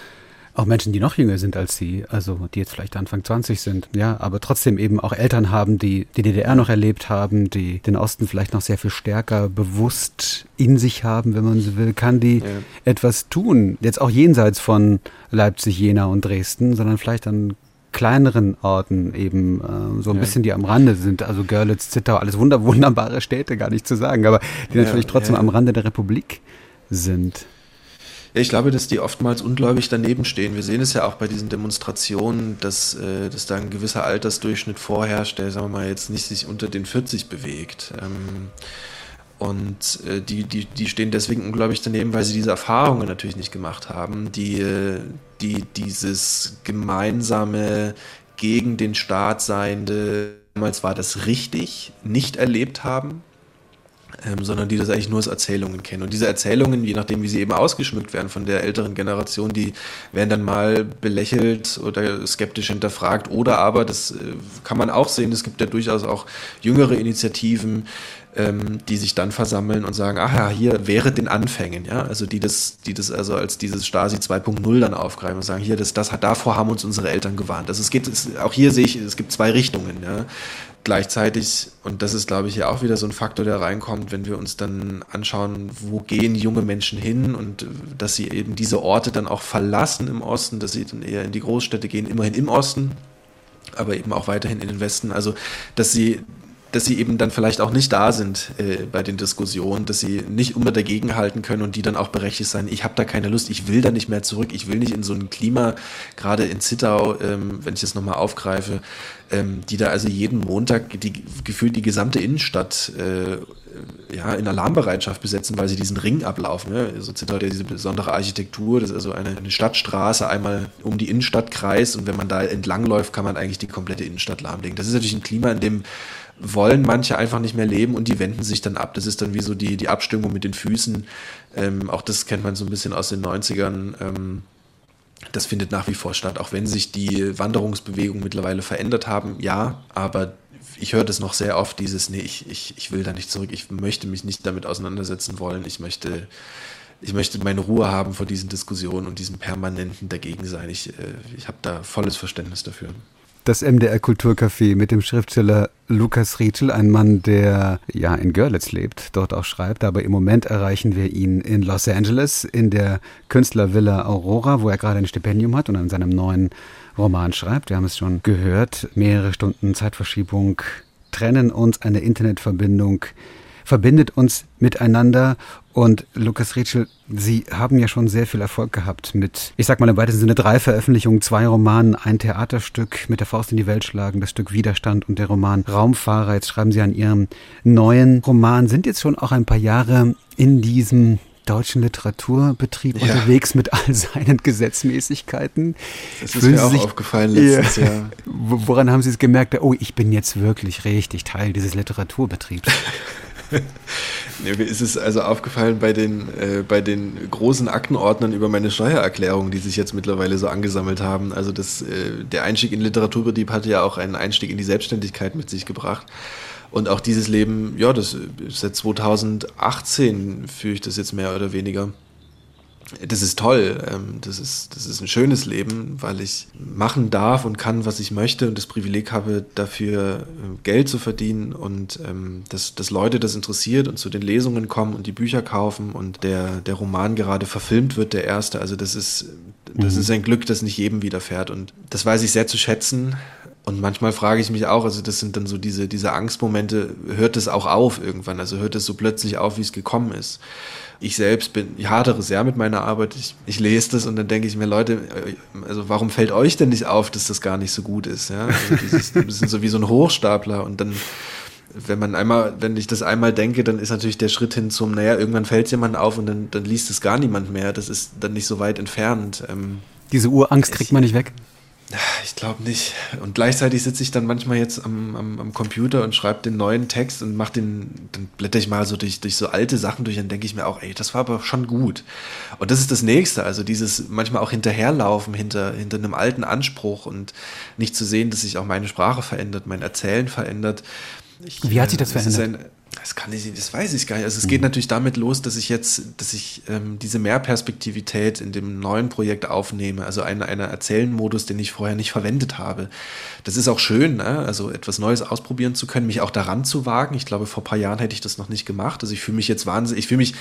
auch Menschen, die noch jünger sind als sie, also die jetzt vielleicht Anfang 20 sind, ja, aber trotzdem eben auch Eltern haben, die die DDR noch erlebt haben, die den Osten vielleicht noch sehr viel stärker bewusst in sich haben, wenn man so will, kann die ja. etwas tun, jetzt auch jenseits von Leipzig, Jena und Dresden, sondern vielleicht an kleineren Orten eben äh, so ein ja. bisschen, die am Rande sind, also Görlitz, Zittau, alles wunder wunderbare Städte, gar nicht zu sagen, aber die ja, natürlich trotzdem am Rande der Republik sind.
Ich glaube, dass die oftmals ungläubig daneben stehen. Wir sehen es ja auch bei diesen Demonstrationen, dass, äh, dass da ein gewisser Altersdurchschnitt vorherrscht, der, sagen wir mal, jetzt nicht sich unter den 40 bewegt. Ähm, und äh, die, die, die stehen deswegen unglaublich daneben, weil sie diese Erfahrungen natürlich nicht gemacht haben, die, äh, die dieses gemeinsame gegen den Staat seiende, damals war das richtig, nicht erlebt haben ähm, sondern die das eigentlich nur als Erzählungen kennen. Und diese Erzählungen, je nachdem, wie sie eben ausgeschmückt werden von der älteren Generation, die werden dann mal belächelt oder skeptisch hinterfragt. Oder aber, das äh, kann man auch sehen, es gibt ja durchaus auch jüngere Initiativen, ähm, die sich dann versammeln und sagen, ach ja, hier wäre den Anfängen, ja, also die das, die das also als dieses Stasi 2.0 dann aufgreifen und sagen, hier, das, das hat, davor haben uns unsere Eltern gewarnt. Also es geht, es, auch hier sehe ich, es gibt zwei Richtungen, ja. Gleichzeitig, und das ist, glaube ich, ja auch wieder so ein Faktor, der reinkommt, wenn wir uns dann anschauen, wo gehen junge Menschen hin und dass sie eben diese Orte dann auch verlassen im Osten, dass sie dann eher in die Großstädte gehen, immerhin im Osten, aber eben auch weiterhin in den Westen. Also, dass sie dass sie eben dann vielleicht auch nicht da sind äh, bei den Diskussionen, dass sie nicht immer dagegen halten können und die dann auch berechtigt sein, ich habe da keine Lust, ich will da nicht mehr zurück, ich will nicht in so ein Klima, gerade in Zittau, ähm, wenn ich das nochmal aufgreife, ähm, die da also jeden Montag die, gefühlt die gesamte Innenstadt äh, ja, in Alarmbereitschaft besetzen, weil sie diesen Ring ablaufen. Ne? Also Zittau hat ja diese besondere Architektur, das ist also eine, eine Stadtstraße einmal um die Innenstadt kreist und wenn man da entlangläuft, kann man eigentlich die komplette Innenstadt lahmlegen. Das ist natürlich ein Klima, in dem wollen manche einfach nicht mehr leben und die wenden sich dann ab. Das ist dann wie so die, die Abstimmung mit den Füßen. Ähm, auch das kennt man so ein bisschen aus den 90ern. Ähm, das findet nach wie vor statt, auch wenn sich die Wanderungsbewegungen mittlerweile verändert haben. Ja, aber ich höre das noch sehr oft, dieses, nee, ich, ich, ich will da nicht zurück, ich möchte mich nicht damit auseinandersetzen wollen, ich möchte, ich möchte meine Ruhe haben vor diesen Diskussionen und diesem permanenten Dagegensein. Ich, äh, ich habe da volles Verständnis dafür
das MDR Kulturcafé mit dem Schriftsteller Lukas Rietschel, ein Mann, der ja in Görlitz lebt, dort auch schreibt, aber im Moment erreichen wir ihn in Los Angeles in der Künstlervilla Aurora, wo er gerade ein Stipendium hat und an seinem neuen Roman schreibt. Wir haben es schon gehört, mehrere Stunden Zeitverschiebung trennen uns eine Internetverbindung verbindet uns miteinander. Und Lukas Rätschel, Sie haben ja schon sehr viel Erfolg gehabt mit, ich sag mal im weitesten Sinne, drei Veröffentlichungen, zwei Romanen, ein Theaterstück mit der Faust in die Welt schlagen, das Stück Widerstand und der Roman Raumfahrer. Jetzt schreiben Sie an Ihrem neuen Roman, sind jetzt schon auch ein paar Jahre in diesem deutschen Literaturbetrieb ja. unterwegs mit all seinen Gesetzmäßigkeiten.
Das ist Fühlen mir auch aufgefallen letztes ja. Jahr.
Woran haben Sie es gemerkt? Oh, ich bin jetzt wirklich richtig Teil dieses Literaturbetriebs. [laughs] [laughs]
Mir ist es also aufgefallen bei den, äh, bei den großen Aktenordnern über meine Steuererklärung, die sich jetzt mittlerweile so angesammelt haben. Also das, äh, der Einstieg in Literaturbetrieb hatte ja auch einen Einstieg in die Selbstständigkeit mit sich gebracht. Und auch dieses Leben, ja, das seit 2018 führe ich das jetzt mehr oder weniger das ist toll. Ähm, das ist, das ist ein schönes Leben, weil ich machen darf und kann, was ich möchte und das Privileg habe, dafür äh, Geld zu verdienen und ähm, dass, dass Leute das interessiert und zu den Lesungen kommen und die Bücher kaufen und der, der Roman gerade verfilmt wird, der erste. Also das ist, das mhm. ist ein Glück, das nicht jedem widerfährt und das weiß ich sehr zu schätzen. Und manchmal frage ich mich auch, also das sind dann so diese, diese Angstmomente, hört es auch auf irgendwann? Also hört es so plötzlich auf, wie es gekommen ist? ich selbst bin, ich hadere sehr mit meiner Arbeit. Ich, ich lese das und dann denke ich mir, Leute, also warum fällt euch denn nicht auf, dass das gar nicht so gut ist? Ja? Also [laughs] dieses, das sind so wie so ein Hochstapler und dann wenn man einmal, wenn ich das einmal denke, dann ist natürlich der Schritt hin zum, naja, irgendwann fällt jemand auf und dann, dann liest es gar niemand mehr. Das ist dann nicht so weit entfernt. Ähm,
Diese Urangst kriegt man nicht weg?
Ich glaube nicht. Und gleichzeitig sitze ich dann manchmal jetzt am, am, am Computer und schreibe den neuen Text und mach den, dann blätter ich mal so durch, durch so alte Sachen durch, dann denke ich mir auch, ey, das war aber schon gut. Und das ist das Nächste, also dieses manchmal auch hinterherlaufen hinter, hinter einem alten Anspruch und nicht zu sehen, dass sich auch meine Sprache verändert, mein Erzählen verändert.
Ich, Wie hat sich das verändert?
Das kann ich, das weiß ich gar nicht. Also es geht mhm. natürlich damit los, dass ich jetzt, dass ich ähm, diese Mehrperspektivität in dem neuen Projekt aufnehme, also einen, einen Erzählen-Modus, den ich vorher nicht verwendet habe. Das ist auch schön, ne? also etwas Neues ausprobieren zu können, mich auch daran zu wagen. Ich glaube, vor ein paar Jahren hätte ich das noch nicht gemacht. Also ich fühle mich jetzt wahnsinnig, ich fühle mich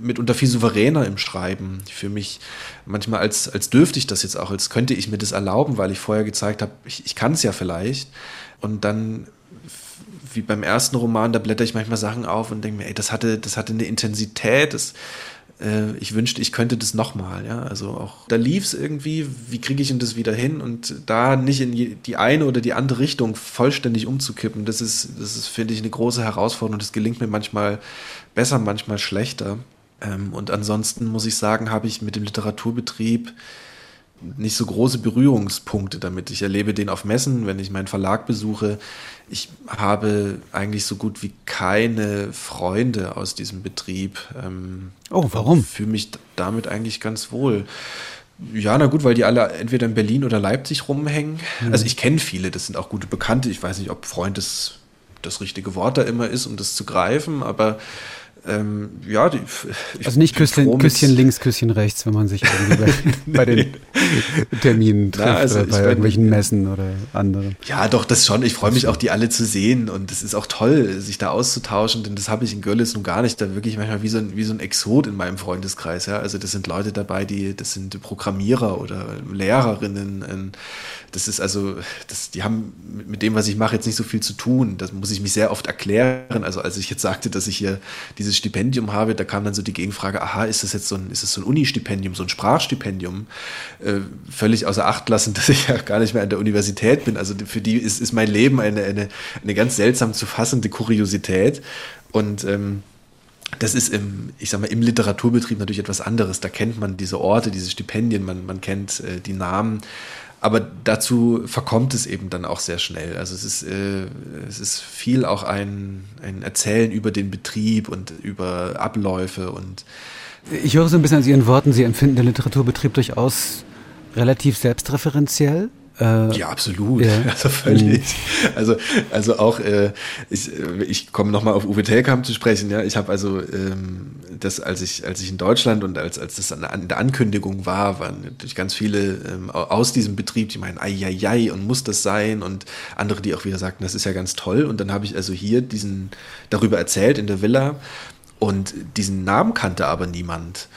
mitunter viel souveräner im Schreiben. Ich fühle mich manchmal als, als dürfte ich das jetzt auch, als könnte ich mir das erlauben, weil ich vorher gezeigt habe, ich, ich kann es ja vielleicht. Und dann wie beim ersten Roman, da blätter ich manchmal Sachen auf und denke mir, ey, das hatte, das hatte eine Intensität, das, äh, ich wünschte, ich könnte das nochmal, ja. Also auch da lief es irgendwie, wie kriege ich denn das wieder hin und da nicht in die eine oder die andere Richtung vollständig umzukippen, das ist, das ist, finde ich, eine große Herausforderung. Das gelingt mir manchmal besser, manchmal schlechter. Ähm, und ansonsten muss ich sagen, habe ich mit dem Literaturbetrieb nicht so große Berührungspunkte damit. Ich erlebe den auf Messen, wenn ich meinen Verlag besuche. Ich habe eigentlich so gut wie keine Freunde aus diesem Betrieb.
Ähm, oh, warum? Ich
fühle mich damit eigentlich ganz wohl. Ja, na gut, weil die alle entweder in Berlin oder Leipzig rumhängen. Mhm. Also ich kenne viele, das sind auch gute Bekannte. Ich weiß nicht, ob Freund das, das richtige Wort da immer ist, um das zu greifen, aber ähm, ja, die,
also nicht Küsschen, Küsschen, links, Küsschen rechts, wenn man sich irgendwie bei, [laughs] bei den Terminen trifft Na, also oder bei irgendwelchen bin, Messen oder anderen.
Ja, doch, das schon. Ich freue mich auch, die alle zu sehen und es ist auch toll, sich da auszutauschen, denn das habe ich in Görlitz nun gar nicht. Da wirklich manchmal wie so ein, wie so ein Exot in meinem Freundeskreis. Ja? Also das sind Leute dabei, die, das sind Programmierer oder Lehrerinnen. Ähm, das ist also, das, die haben mit dem, was ich mache, jetzt nicht so viel zu tun. Das muss ich mich sehr oft erklären. Also als ich jetzt sagte, dass ich hier dieses Stipendium habe, da kam dann so die Gegenfrage, aha, ist das jetzt so ein, ist das so ein Uni-Stipendium, so ein Sprachstipendium? Äh, völlig außer Acht lassen, [laughs] dass ich ja gar nicht mehr an der Universität bin. Also für die ist, ist mein Leben eine, eine, eine ganz seltsam zu fassende Kuriosität. Und ähm, das ist im, ich sag mal, im Literaturbetrieb natürlich etwas anderes. Da kennt man diese Orte, diese Stipendien, man, man kennt äh, die Namen. Aber dazu verkommt es eben dann auch sehr schnell. Also es ist, äh, es ist viel auch ein, ein Erzählen über den Betrieb und über Abläufe und
ich höre so ein bisschen aus Ihren Worten, Sie empfinden den Literaturbetrieb durchaus relativ selbstreferenziell.
Äh, ja, absolut. Ja. [laughs] Also völlig. Mhm. Also, also auch, äh, ich, ich komme nochmal auf Uwe Telkamp zu sprechen. Ja, ich habe also ähm, das, als ich, als ich in Deutschland und als, als das an der Ankündigung war, waren natürlich ganz viele ähm, aus diesem Betrieb, die meinen, ai, ai, ai, und muss das sein? Und andere, die auch wieder sagten, das ist ja ganz toll. Und dann habe ich also hier diesen darüber erzählt in der Villa und diesen Namen kannte aber niemand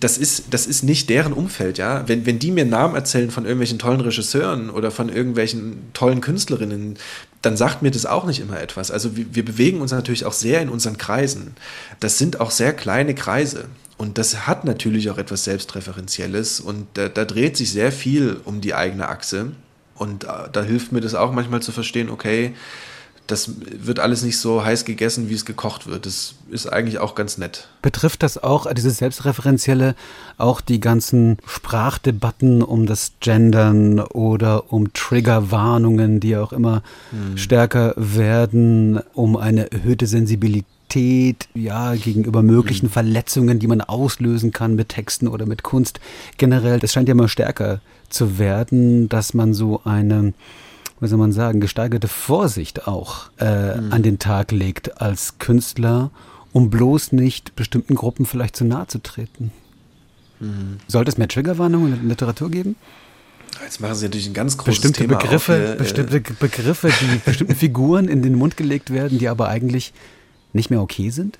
das ist, das ist nicht deren Umfeld, ja. Wenn, wenn die mir Namen erzählen von irgendwelchen tollen Regisseuren oder von irgendwelchen tollen Künstlerinnen, dann sagt mir das auch nicht immer etwas. Also wir, wir bewegen uns natürlich auch sehr in unseren Kreisen. Das sind auch sehr kleine Kreise. Und das hat natürlich auch etwas Selbstreferenzielles und da, da dreht sich sehr viel um die eigene Achse. Und da, da hilft mir das auch manchmal zu verstehen, okay, das wird alles nicht so heiß gegessen, wie es gekocht wird. Das ist eigentlich auch ganz nett.
Betrifft das auch, dieses Selbstreferenzielle, auch die ganzen Sprachdebatten um das Gendern oder um Triggerwarnungen, die auch immer hm. stärker werden, um eine erhöhte Sensibilität ja, gegenüber möglichen hm. Verletzungen, die man auslösen kann mit Texten oder mit Kunst. Generell, das scheint ja immer stärker zu werden, dass man so eine wie soll man sagen, gesteigerte Vorsicht auch äh, mhm. an den Tag legt als Künstler, um bloß nicht bestimmten Gruppen vielleicht zu nahe zu treten. Mhm. Sollte es mehr Triggerwarnungen in der Literatur geben?
Jetzt machen Sie natürlich ein ganz großes
bestimmte
Thema
Begriffe, auf, äh, bestimmte Begriffe, die [laughs] bestimmten Figuren in den Mund gelegt werden, die aber eigentlich nicht mehr okay sind?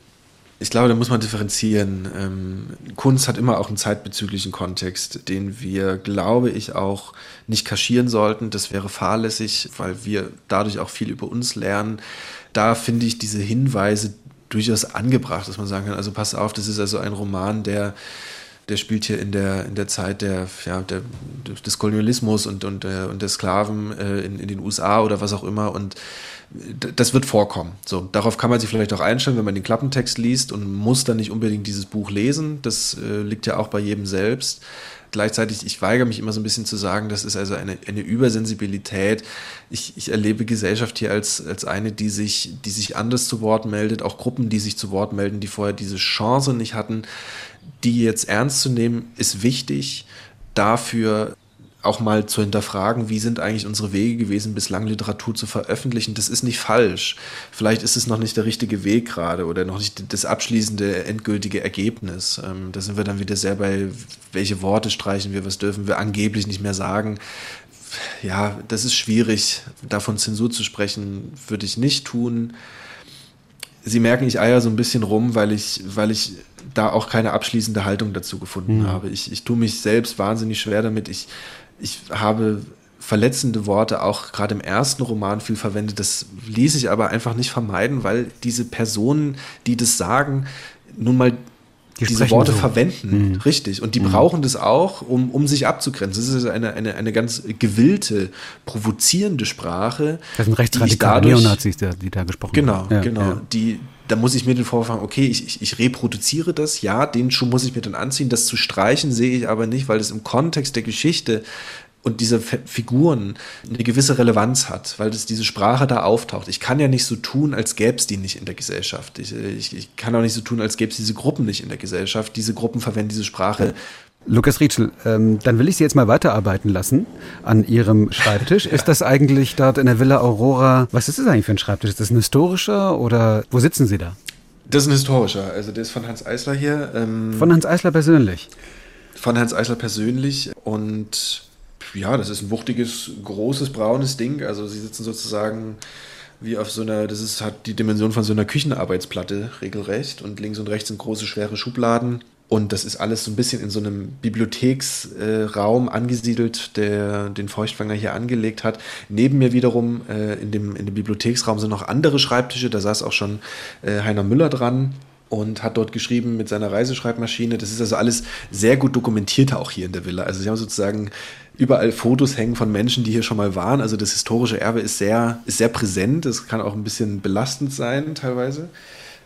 Ich glaube, da muss man differenzieren. Ähm, Kunst hat immer auch einen zeitbezüglichen Kontext, den wir, glaube ich, auch nicht kaschieren sollten. Das wäre fahrlässig, weil wir dadurch auch viel über uns lernen. Da finde ich diese Hinweise durchaus angebracht, dass man sagen kann, also pass auf, das ist also ein Roman, der der spielt hier in der, in der Zeit der, ja, der, des Kolonialismus und, und, der, und der Sklaven äh, in, in den USA oder was auch immer. Und das wird vorkommen. So, darauf kann man sich vielleicht auch einstellen, wenn man den Klappentext liest und muss dann nicht unbedingt dieses Buch lesen. Das äh, liegt ja auch bei jedem selbst. Gleichzeitig, ich weigere mich immer so ein bisschen zu sagen, das ist also eine, eine Übersensibilität. Ich, ich erlebe Gesellschaft hier als, als eine, die sich, die sich anders zu Wort meldet, auch Gruppen, die sich zu Wort melden, die vorher diese Chance nicht hatten. Die jetzt ernst zu nehmen, ist wichtig. Dafür auch mal zu hinterfragen, wie sind eigentlich unsere Wege gewesen, bislang Literatur zu veröffentlichen. Das ist nicht falsch. Vielleicht ist es noch nicht der richtige Weg gerade oder noch nicht das abschließende, endgültige Ergebnis. Ähm, da sind wir dann wieder sehr bei, welche Worte streichen wir, was dürfen wir angeblich nicht mehr sagen. Ja, das ist schwierig. Davon Zensur zu sprechen, würde ich nicht tun. Sie merken, ich eier so ein bisschen rum, weil ich, weil ich da auch keine abschließende Haltung dazu gefunden mhm. habe. Ich, ich tue mich selbst wahnsinnig schwer damit. Ich ich habe verletzende Worte auch gerade im ersten Roman viel verwendet. Das ließ ich aber einfach nicht vermeiden, weil diese Personen, die das sagen, nun mal die diese Worte so. verwenden. Mhm. Richtig. Und die mhm. brauchen das auch, um, um sich abzugrenzen. Das ist eine, eine, eine ganz gewillte, provozierende Sprache.
Das sind rechtsradikale Neonazis, die da gesprochen
genau, haben. Genau, ja, genau. Ja. Die, da muss ich mir den Vorwurf machen, okay, ich, ich, ich, reproduziere das, ja, den Schuh muss ich mir dann anziehen. Das zu streichen sehe ich aber nicht, weil das im Kontext der Geschichte und diese Figuren eine gewisse Relevanz hat, weil das diese Sprache da auftaucht. Ich kann ja nicht so tun, als gäbe es die nicht in der Gesellschaft. Ich, ich, ich kann auch nicht so tun, als gäbe es diese Gruppen nicht in der Gesellschaft. Diese Gruppen verwenden diese Sprache.
Lukas Rietschel, ähm, dann will ich Sie jetzt mal weiterarbeiten lassen an Ihrem Schreibtisch. ja. Ist das eigentlich dort in der Villa Aurora, was ist das eigentlich für ein Schreibtisch? Ist das ein historischer oder wo sitzen Sie da?
Das ist ein historischer, also der ist von Hans Eisler hier.
Ähm, von Hans Eisler persönlich?
Von Hans Eisler persönlich und ja, das ist ein wuchtiges, großes, braunes Ding. Also sie sitzen sozusagen wie auf so einer, das ist, hat die Dimension von so einer Küchenarbeitsplatte regelrecht und links und rechts sind große, schwere Schubladen. Und das ist alles so ein bisschen in so einem Bibliotheksraum äh, angesiedelt, der den Feuchtwanger hier angelegt hat. Neben mir wiederum äh, in, dem, in dem Bibliotheksraum sind noch andere Schreibtische, da saß auch schon äh, Heiner Müller dran und hat dort geschrieben mit seiner Reiseschreibmaschine. Das ist also alles sehr gut dokumentiert auch hier in der Villa. Also sie haben sozusagen überall Fotos hängen von Menschen, die hier schon mal waren. Also das historische Erbe ist sehr, ist sehr präsent. Es kann auch ein bisschen belastend sein teilweise.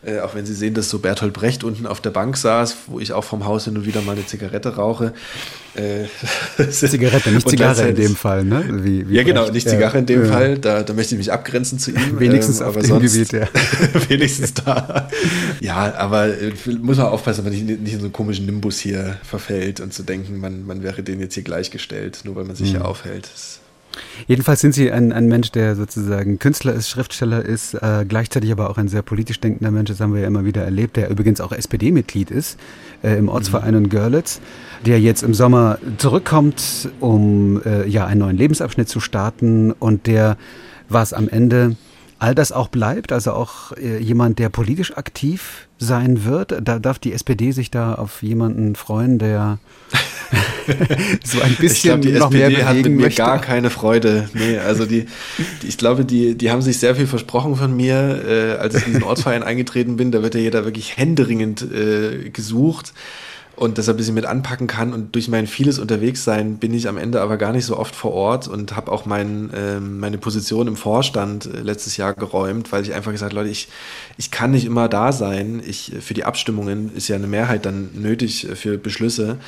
Äh, auch wenn Sie sehen, dass so Bertolt Brecht unten auf der Bank saß, wo ich auch vom Haus hin und wieder mal eine Zigarette rauche.
Äh, [laughs] Zigarette, nicht Zigarre in dem Fall, ne?
Wie, wie ja, genau, nicht Zigarre ja. in dem ja. Fall. Da, da möchte ich mich abgrenzen zu ihm. [laughs]
Wenigstens ähm, auf dem sonst, Gebiet, ja. [laughs]
wenigstens da. Ja, aber äh, muss man aufpassen, dass man nicht, nicht in so einen komischen Nimbus hier verfällt und zu denken, man, man wäre denen jetzt hier gleichgestellt, nur weil man sich mhm. hier aufhält. Das
Jedenfalls sind Sie ein, ein Mensch, der sozusagen Künstler ist, Schriftsteller ist, äh, gleichzeitig aber auch ein sehr politisch denkender Mensch, das haben wir ja immer wieder erlebt, der übrigens auch SPD-Mitglied ist äh, im Ortsverein mhm. in Görlitz, der jetzt im Sommer zurückkommt, um äh, ja einen neuen Lebensabschnitt zu starten und der was am Ende all das auch bleibt, also auch äh, jemand, der politisch aktiv sein wird. Da darf die SPD sich da auf jemanden freuen, der [laughs] [laughs] so ein bisschen
ich glaub, die SPD hat mit mir möchte. gar keine Freude. Nee, also die, die, ich glaube, die, die haben sich sehr viel versprochen von mir, äh, als ich in diesen Ortsverein [laughs] eingetreten bin. Da wird ja jeder wirklich händeringend äh, gesucht und er ein bisschen mit anpacken kann. Und durch mein vieles Unterwegssein bin ich am Ende aber gar nicht so oft vor Ort und habe auch mein, äh, meine Position im Vorstand äh, letztes Jahr geräumt, weil ich einfach gesagt Leute, ich, ich kann nicht immer da sein. Ich, für die Abstimmungen ist ja eine Mehrheit dann nötig äh, für Beschlüsse.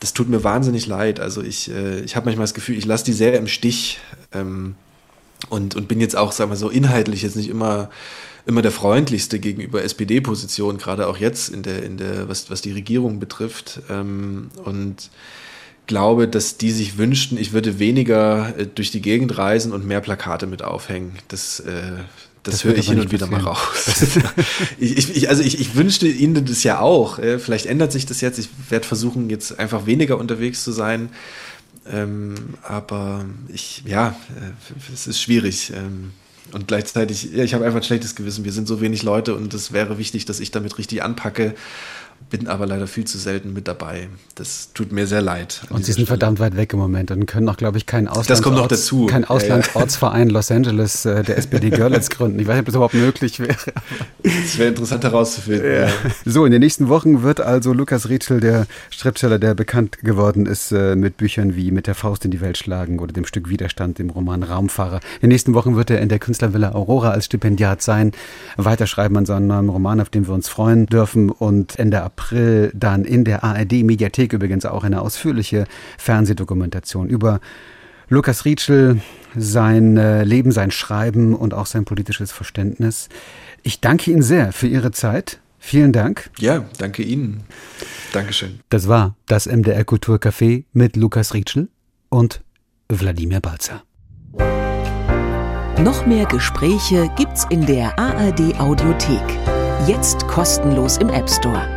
Das tut mir wahnsinnig leid. Also ich, äh, ich habe manchmal das Gefühl, ich lasse die sehr im Stich ähm, und, und bin jetzt auch, sagen wir so, inhaltlich jetzt nicht immer immer der freundlichste gegenüber SPD-Positionen, gerade auch jetzt in der, in der, was, was die Regierung betrifft. Ähm, und glaube, dass die sich wünschten, ich würde weniger äh, durch die Gegend reisen und mehr Plakate mit aufhängen. Das, äh, das, das höre ich hin und wieder passieren. mal raus. [laughs] ich, ich, also ich, ich wünschte Ihnen das ja auch. Äh, vielleicht ändert sich das jetzt. Ich werde versuchen, jetzt einfach weniger unterwegs zu sein. Ähm, aber ich, ja, äh, es ist schwierig. Ähm, und gleichzeitig, ja, ich habe einfach ein schlechtes Gewissen. Wir sind so wenig Leute und es wäre wichtig, dass ich damit richtig anpacke bin aber leider viel zu selten mit dabei. Das tut mir sehr leid.
Und Sie sind Stelle. verdammt weit weg im Moment und können auch, glaube ich, keinen
Auslandsorts,
kein Auslandsortsverein Los Angeles äh, der SPD Görlitz gründen. Ich weiß nicht, ob das überhaupt möglich wäre.
Das wäre interessant herauszufinden. Ja.
So, in den nächsten Wochen wird also Lukas Rietschel, der Schriftsteller, der bekannt geworden ist äh, mit Büchern wie Mit der Faust in die Welt schlagen oder dem Stück Widerstand, dem Roman Raumfahrer. In den nächsten Wochen wird er in der Künstlervilla Aurora als Stipendiat sein, weiterschreiben an seinem neuen Roman, auf den wir uns freuen dürfen und Ende April April dann in der ARD-Mediathek übrigens auch eine ausführliche Fernsehdokumentation über Lukas Rietschel, sein äh, Leben, sein Schreiben und auch sein politisches Verständnis. Ich danke Ihnen sehr für Ihre Zeit. Vielen Dank.
Ja, danke Ihnen. Dankeschön.
Das war das MDR Kulturcafé mit Lukas Rietschel und Wladimir Balzer.
Noch mehr Gespräche gibt's in der ARD Audiothek. Jetzt kostenlos im App Store.